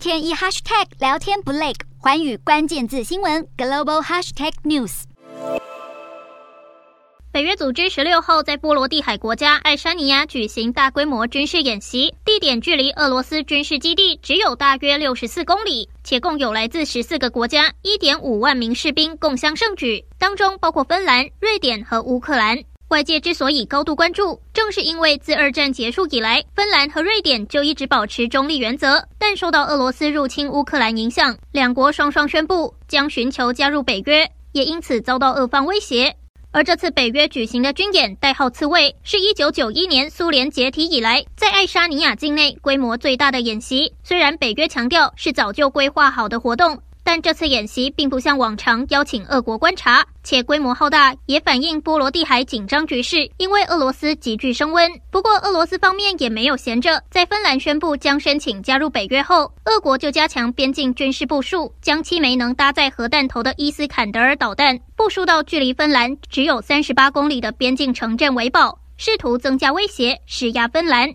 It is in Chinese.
天一 hashtag 聊天不累，寰宇关键字新闻 global hashtag news。北约组织十六号在波罗的海国家爱沙尼亚举行大规模军事演习，地点距离俄罗斯军事基地只有大约六十四公里，且共有来自十四个国家一点五万名士兵共襄盛举，当中包括芬兰、瑞典和乌克兰。外界之所以高度关注，正是因为自二战结束以来，芬兰和瑞典就一直保持中立原则，但受到俄罗斯入侵乌克兰影响，两国双双宣布将寻求加入北约，也因此遭到俄方威胁。而这次北约举行的军演，代号“刺猬”，是一九九一年苏联解体以来，在爱沙尼亚境内规模最大的演习。虽然北约强调是早就规划好的活动。但这次演习并不像往常邀请俄国观察，且规模浩大，也反映波罗的海紧张局势因为俄罗斯急剧升温。不过，俄罗斯方面也没有闲着，在芬兰宣布将申请加入北约后，俄国就加强边境军事部署，将七枚能搭载核弹头的伊斯坎德尔导弹部署到距离芬兰只有三十八公里的边境城镇维堡，试图增加威胁，施压芬兰。